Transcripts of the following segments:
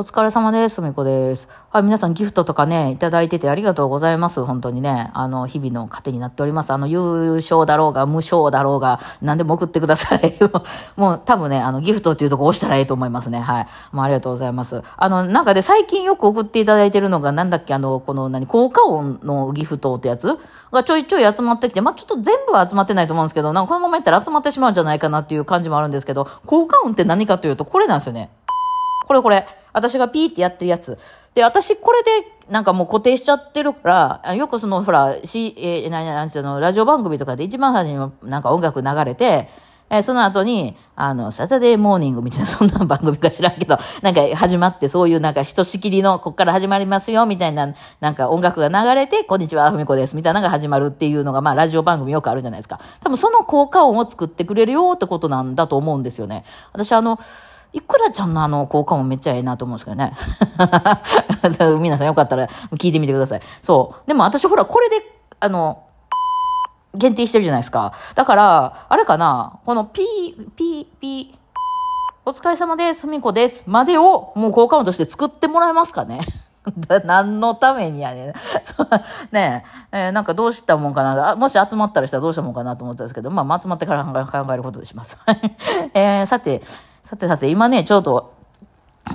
お疲れ様です。みこです。はい、皆さんギフトとかね、いただいててありがとうございます。本当にね、あの、日々の糧になっております。あの、優勝だろうが、無償だろうが、何でも送ってください。もう、多分ね、あの、ギフトっていうとこ押したらいいと思いますね。はい。もうありがとうございます。あの、なんかで、最近よく送っていただいてるのが、なんだっけ、あの、この、何、効果音のギフトってやつ？がちょいちょい集まってきて、まあ、ちょっと全部は集まってないと思うんですけど、なんかこのままやったら集まってしまうんじゃないかなっていう感じもあるんですけど、効果音って何かというと、これなんですよね。これこれ。私がピーってやってるやつ。で、私これでなんかもう固定しちゃってるから、よくそのほら、し、えー、な、なんつうの、ラジオ番組とかで一番初めになんか音楽流れて、えー、その後に、あの、サタデーモーニングみたいな、そんな番組か知らんけど、なんか始まって、そういうなんかひとしきりの、こっから始まりますよ、みたいな、なんか音楽が流れて、こんにちは、ふみこです、みたいなのが始まるっていうのが、まあ、ラジオ番組よくあるじゃないですか。多分その効果音を作ってくれるよってことなんだと思うんですよね。私、あの、いくらちゃんのあの効果もめっちゃええなと思うんですけどね。皆さんよかったら聞いてみてください。そう。でも私ほら、これで、あの、限定してるじゃないですか。だから、あれかな、このピー、ピー、ピー、お疲れ様です、みこです、までをもう効果音として作ってもらえますかね 何のためにやねん。そう、ねえ、えー、なんかどうしたもんかな。もし集まったりしたらどうしたもんかなと思ったんですけど、まあ、集まってから考えることでします。えー、さて、さてさて、今ね、ちょうど、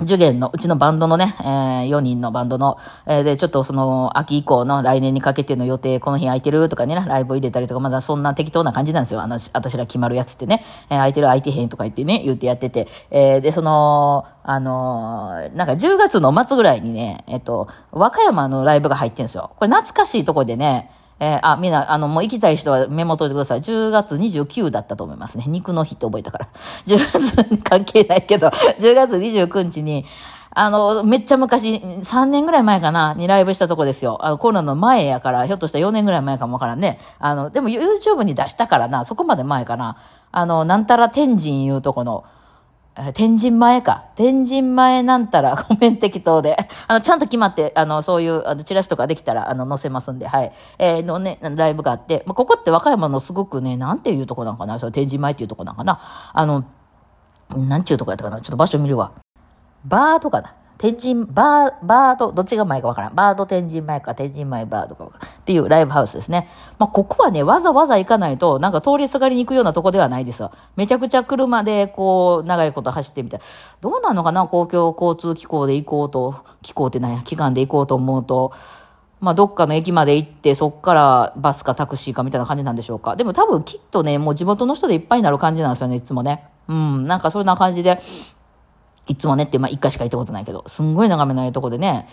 受験の、うちのバンドのね、えー、4人のバンドの、えー、で、ちょっとその、秋以降の来年にかけての予定、この日空いてる？とかね、ライブ入れたりとか、まだそんな適当な感じなんですよ。あの、私ら決まるやつってね、えー、空いてる空いてへんとか言ってね、言ってやってて、えー、で、その、あのー、なんか10月の末ぐらいにね、えっ、と、和歌山のライブが入ってるんですよ。これ懐かしいとこでね、えー、あ、みんな、あの、もう行きたい人はメモ取ってください。10月29だったと思いますね。肉の日って覚えたから。10月関係ないけど、10月29日に、あの、めっちゃ昔、3年ぐらい前かな、にライブしたとこですよ。あの、コロナの前やから、ひょっとしたら4年ぐらい前かもわからんね。あの、でも YouTube に出したからな、そこまで前かな。あの、なんたら天神いうとこの、天神前か。天神前なんたら、ごめん適当で。あの、ちゃんと決まって、あの、そういう、あの、チラシとかできたら、あの、載せますんで、はい。えー、のね、ライブがあって、まあ、ここって和歌山のすごくね、なんていうとこなんかな、その天神前っていうとこなんかな。あの、なんちゅうとこやったかな、ちょっと場所見るわ。バーとかな。天神、バー、バード、どっちが前かわからん。バード天神前か、天神前バードかわからん。っていうライブハウスですね。まあ、ここはね、わざわざ行かないと、なんか通りすがりに行くようなとこではないですよ。めちゃくちゃ車で、こう、長いこと走ってみたい。どうなのかな公共交通機構で行こうと、機構ってなんや、機関で行こうと思うと、まあ、どっかの駅まで行って、そっからバスかタクシーかみたいな感じなんでしょうか。でも多分きっとね、もう地元の人でいっぱいになる感じなんですよね、いつもね。うん、なんかそんな感じで、いつもねって、まあ、一回しか行ったことないけど、すんごい眺めのいいとこでね、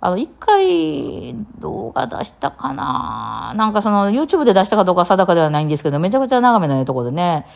あの、一回動画出したかななんかその YouTube で出したかどうか定かではないんですけど、めちゃくちゃ眺めのいいとこでね。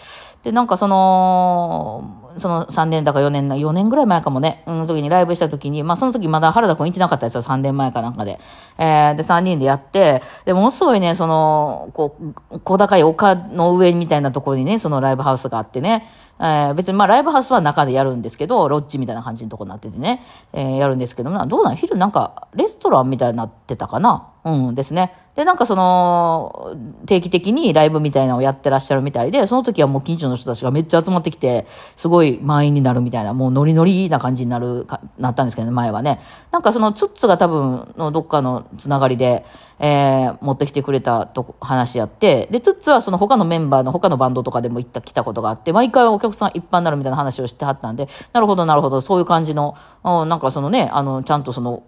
で、なんかその、その3年だか4年な、4年ぐらい前かもね、の時にライブした時に、まあその時まだ原田くん行ってなかったですよ、3年前かなんかで。えー、で、3人でやって、で、ものすごいね、その、こう、小高い丘の上みたいなところにね、そのライブハウスがあってね、えー、別にまあライブハウスは中でやるんですけど、ロッジみたいな感じのとこになっててね、えー、やるんですけども、どうなん？昼なんかレストランみたいになってたかな。うんですね。で、なんかその、定期的にライブみたいなのをやってらっしゃるみたいで、その時はもう近所の人たちがめっちゃ集まってきて、すごい満員になるみたいな、もうノリノリな感じになるか、なったんですけどね、前はね。なんかそのツッツが多分のどっかのつながりで、えー、持ってきてくれたと話やって、で、ツッツはその他のメンバーの他のバンドとかでも行った、来たことがあって、毎回お客さん一般になるみたいな話をしてはったんで、なるほど、なるほど、そういう感じの、なんかそのね、あの、ちゃんとその、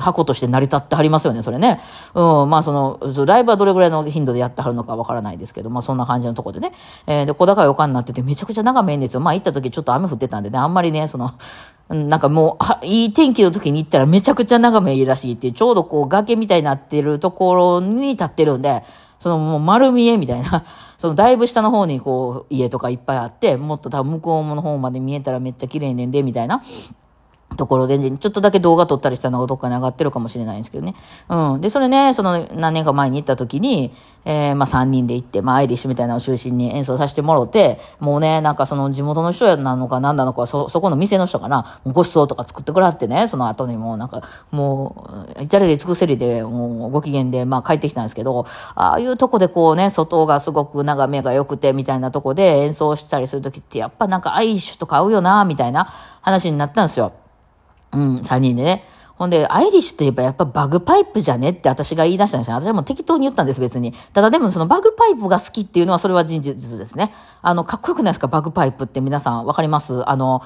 箱として成り立ってはりますよね、それね。うん、まあその、ライブはどれぐらいの頻度でやってはるのかわからないですけど、まあそんな感じのとこでね。えー、で、小高い丘になっててめちゃくちゃ眺めいいんですよ。まあ行った時ちょっと雨降ってたんでね、あんまりね、その、なんかもう、いい天気の時に行ったらめちゃくちゃ眺めいいらしいっていう、ちょうどこう崖みたいになってるところに立ってるんで、そのもう丸見えみたいな、そのだいぶ下の方にこう家とかいっぱいあって、もっと多分向こうの方まで見えたらめっちゃ綺麗ねんで、みたいな。ところで、ちょっとだけ動画撮ったりしたのがどっかに上がってるかもしれないんですけどね。うん。で、それね、その何年か前に行った時に、えー、まあ3人で行って、まあアイリッシュみたいなのを中心に演奏させてもろて、もうね、なんかその地元の人やなのか何なのか、そ、そこの店の人かな、ご馳走とか作ってくらってね、その後にもうなんか、もう、至れり尽くせりで、もうご機嫌で、まあ帰ってきたんですけど、ああいうとこでこうね、外がすごく眺めが良くて、みたいなとこで演奏したりする時って、やっぱなんかアイリッシュとか合うよな、みたいな話になったんですよ。うん、3人でね。ほんで、アイリッシュといえばやっぱバグパイプじゃねって私が言い出したんですよ。私はもう適当に言ったんです、別に。ただでもそのバグパイプが好きっていうのはそれは事実ですね。あの、かっこよくないですか、バグパイプって皆さんわかります？あの、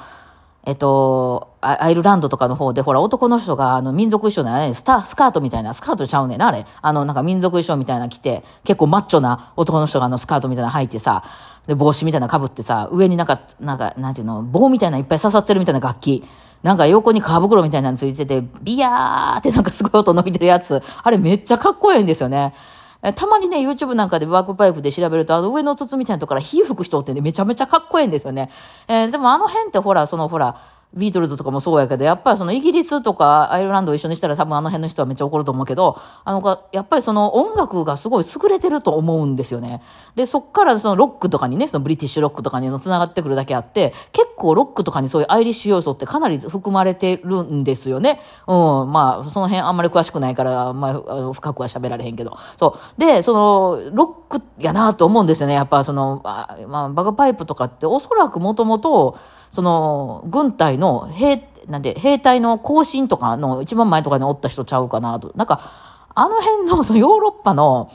えっと、アイルランドとかの方で、ほら、男の人が、あの、民族衣装のね、スタ、スカートみたいな、スカートちゃうねんな、あれ。あの、なんか民族衣装みたいな着て、結構マッチョな男の人があの、スカートみたいな履いてさ、で、帽子みたいな被ってさ、上になんか、なんか、なんていうの、棒みたいないっぱい刺さってるみたいな楽器。なんか横に皮袋みたいなのついてて、ビヤーってなんかすごい音伸びてるやつ。あれめっちゃかっこいいんですよね。たまにね、YouTube なんかでワークパイプで調べると、あの上の筒みたいなとこから火吹く人ってね、めちゃめちゃかっこいいんですよね。えー、でもあの辺ってほら、そのほら、ビートルズとかもそうやけど、やっぱりそのイギリスとかアイルランドを一緒にしたら多分あの辺の人はめっちゃ怒ると思うけど、あの、やっぱりその音楽がすごい優れてると思うんですよね。で、そっからそのロックとかにね、そのブリティッシュロックとかにの繋がってくるだけあって、結構ロックとかにそういうアイリッシュ要素ってかなり含まれてるんですよね。うん、まあ、その辺あんまり詳しくないから、まあ、深くは喋られへんけど。そう。で、その、ロックやなと思うんですよね。やっぱその、まあ、バグパイプとかっておそらくもともと、その、軍隊の兵、なんで、兵隊の行進とかの一番前とかにおった人ちゃうかなと。なんか、あの辺の、そのヨーロッパの、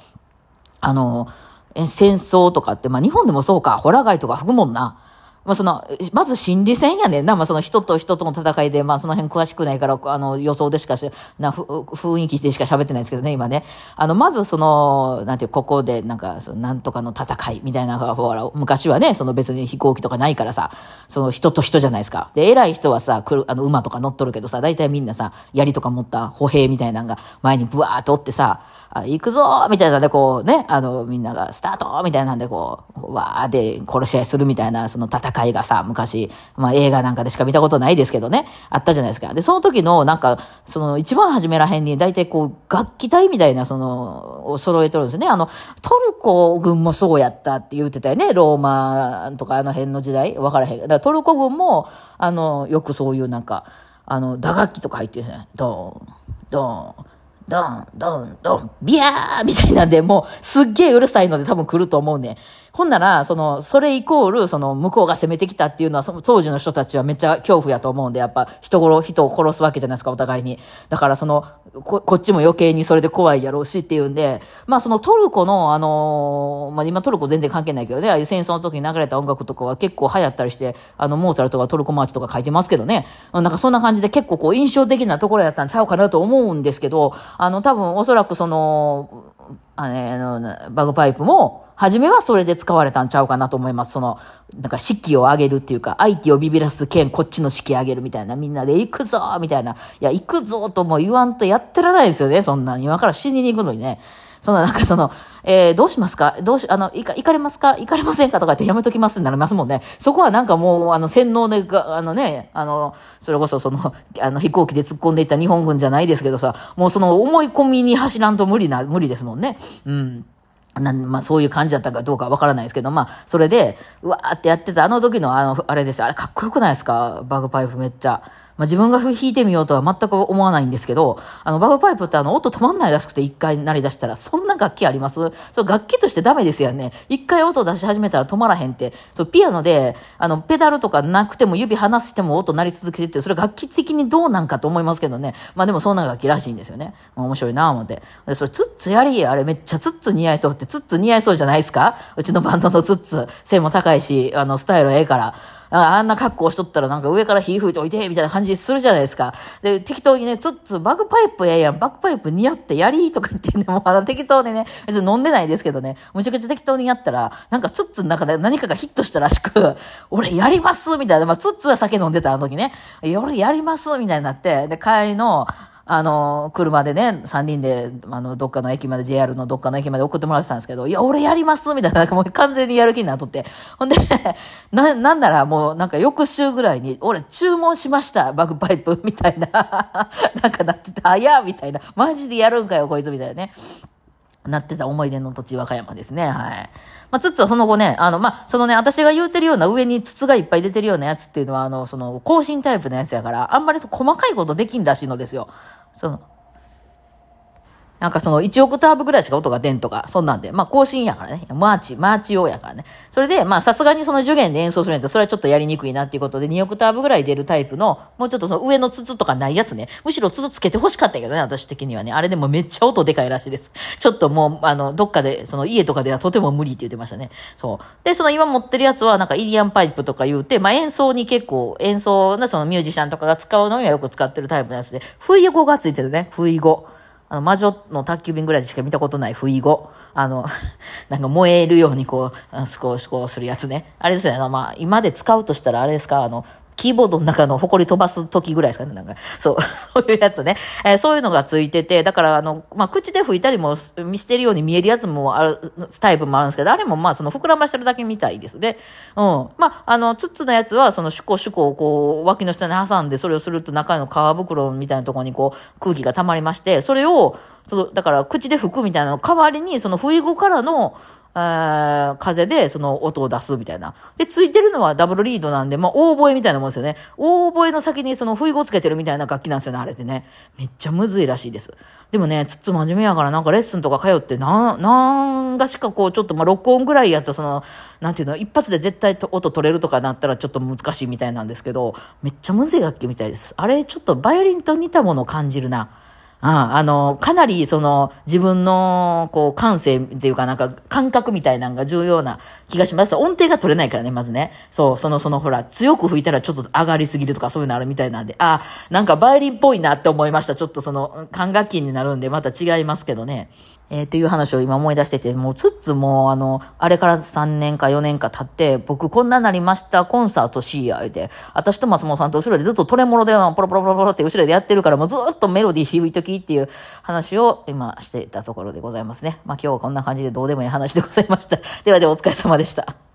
あの、戦争とかって、まあ日本でもそうか、ホラ貝とか吹くもんな。まあその、まず心理戦やねんな。まあその人と人との戦いで、まあその辺詳しくないから、あの予想でしかし、な、雰囲気でしか喋ってないですけどね、今ね。あの、まずその、なんていう、ここでなんか、そのなんとかの戦いみたいなほら、昔はね、その別に飛行機とかないからさ、その人と人じゃないですか。で、偉い人はさ、来る、あの、馬とか乗っとるけどさ、大体みんなさ、槍とか持った歩兵みたいなのが前にブワーっとおってさ、あ行くぞーみたいなんでこうね、あの、みんながスタートみたいなんでこう、わーで殺し合いするみたいな、その戦いがさ、昔、まあ映画なんかでしか見たことないですけどね、あったじゃないですか。で、その時のなんか、その一番初めらへんに大体こう、楽器隊みたいなその、を揃えてるんですね。あの、トルコ軍もそうやったって言ってたよね。ローマとかあの辺の時代。わからへん。だからトルコ軍も、あの、よくそういうなんか、あの、打楽器とか入ってるんですね。ドン、ドン、ドン、ドン、ドン、ビャーみたいなんで、もう、すっげえうるさいので多分来ると思うね。ほんなら、その、それイコール、その、向こうが攻めてきたっていうのは、その当時の人たちはめっちゃ恐怖やと思うんで、やっぱ、人殺、人を殺すわけじゃないですか、お互いに。だから、その、こ、こっちも余計にそれで怖いやろうしっていうんで、まあ、そのトルコの、あのー、まあ、今トルコ全然関係ないけどね、ああいう戦争の時に流れた音楽とかは結構流行ったりして、あの、モーツァルトがトルコマーチとか書いてますけどね、なんかそんな感じで結構こう、印象的なところやったんちゃうかなと思うんですけど、あの、多分、おそらくその、あの、バグパイプも、初めはそれで使われたんちゃうかなと思います。その、なんか士気を上げるっていうか、相手をビビらす剣、こっちの士気上げるみたいな、みんなで行くぞみたいな。いや、行くぞとも言わんとやってられないですよね、そんなに。今から死にに行くのにね。そのなんかその、えー、どうしますか？どうし、あの、いか、行かれますか？行かれませんか？とかってやめときますってなりますもんね。そこはなんかもう、あの、洗脳で、あのね、あの、それこそその、あの、飛行機で突っ込んでいった日本軍じゃないですけどさ、もうその思い込みに走らんと無理な、無理ですもんね。うん。なん、まあそういう感じだったかどうかわからないですけど、まあそれで、うわーってやってたあの時のあの、あれですあれかっこよくないですか？バグパイプめっちゃ。まあ、自分が弾いてみようとは全く思わないんですけど、あの、バグパイプってあの、音止まんないらしくて一回鳴り出したら、そんな楽器あります？そ楽器としてダメですよね。一回音出し始めたら止まらへんって。そうピアノで、あの、ペダルとかなくても指離しても音鳴り続けてって、それ楽器的にどうなんかと思いますけどね。まあでもそんな楽器らしいんですよね。面白いなぁ思って。で、それツッツやりあれめっちゃツッツ似合いそうって、ツッツ似合いそうじゃないですか？うちのバンドのツッツ。背も高いし、あの、スタイルええから。あんな格好しとったらなんか上から火吹いておいて、みたいな感じするじゃないですか。で、適当にね、つっつ、バグパイプややん、バグパイプ似合ってやりとか言ってね、もうあの適当にね、別に飲んでないですけどね、むちゃくちゃ適当にやったら、なんかつっつの中で何かがヒットしたらしく、俺やりますみたいな、まあつっつは酒飲んでたあの時ね、俺やりますみたいになって、で、帰りの、あの、車でね、3人で、あの、どっかの駅まで、JR のどっかの駅まで送ってもらってたんですけど、いや、俺やりますみたいな、なんかもう完全にやる気になっとって。ほんで、な、なんならもう、なんか翌週ぐらいに、俺注文しました、バグパイプ、みたいな。なんかなってた、あやみたいな。マジでやるんかよ、こいつ、みたいなね。なってた思い出の土地和歌山ですね。はい。まあ、筒はその後ね、あの、まあ、そのね、私が言うてるような上に筒がいっぱい出てるようなやつっていうのは、あの、その、行進タイプのやつやから、あんまり細かいことできんらしいのですよ。その、なんかその1オクターブぐらいしか音が出んとか、そんなんで。まあ行進やからね。マーチ、マーチ用やからね。それで、まあさすがにその受験で演奏するんやったら、それはちょっとやりにくいなっていうことで、2オクターブぐらい出るタイプの、もうちょっとその上の筒とかないやつね。むしろ筒つけて欲しかったけどね、私的にはね。あれでもめっちゃ音でかいらしいです。ちょっともう、あの、どっかで、その家とかではとても無理って言ってましたね。そう。で、その今持ってるやつは、なんかイリアンパイプとか言うて、まあ演奏に結構、演奏のそのミュージシャンとかが使うのにはよく使ってるタイプのやつで、不意語がついてるね。不意語。あの、魔女の宅急便ぐらいでしか見たことない不意語。あの、なんか燃えるようにこう、少しこうするやつね。あれですよね。まあ、今で使うとしたらあれですか、あの、キーボードの中の埃飛ばす時ぐらいですかね、なんか。そう、そういうやつね。えー、そういうのがついてて、だから、あの、まあ、口で吹いたりも見してるように見えるやつもある、タイプもあるんですけど、あれもまあ、その膨らましてるだけみたいですね。うん。まあ、あの、ツッツのやつは、そのシュコシュコをこう、脇の下に挟んで、それをすると中の皮袋みたいなところにこう、空気が溜まりまして、それを、その、だから口で吹くみたいなの代わりに、その不意後からの、風でその音を出すみたいな。で、ついてるのはダブルリードなんで、まあ、オーボエみたいなもんですよね。オーボエの先にその不意語つけてるみたいな楽器なんですよね、あれってね。めっちゃむずいらしいです。でもね、つっつ真面目やからなんかレッスンとか通って、な、なんがしかこう、ちょっとまあ、録音ぐらいやったその、なんていうの、一発で絶対音取れるとかなったらちょっと難しいみたいなんですけど、めっちゃむずい楽器みたいです。あれ、ちょっとバイオリンと似たものを感じるな。ああの、かなりその自分のこう感性っていうかなんか感覚みたいなのが重要な気がします。音程が取れないからね、まずね。そう、そのそのほら、強く吹いたらちょっと上がりすぎるとかそういうのあるみたいなんで、あなんかバイオリンっぽいなって思いました。ちょっとその管楽器になるんでまた違いますけどね。えー、っていう話を今思い出してて、もうつつもあの、あれから3年か4年か経って、僕こんななりました、コンサートしや、で、私と松本さんと後ろでずっとトレモロでポロポロポロポロって後ろでやってるから、もうずっとメロディー響いときっていう話を今してたところでございますね。まあ今日はこんな感じでどうでもいい話でございました。ではではお疲れ様でした。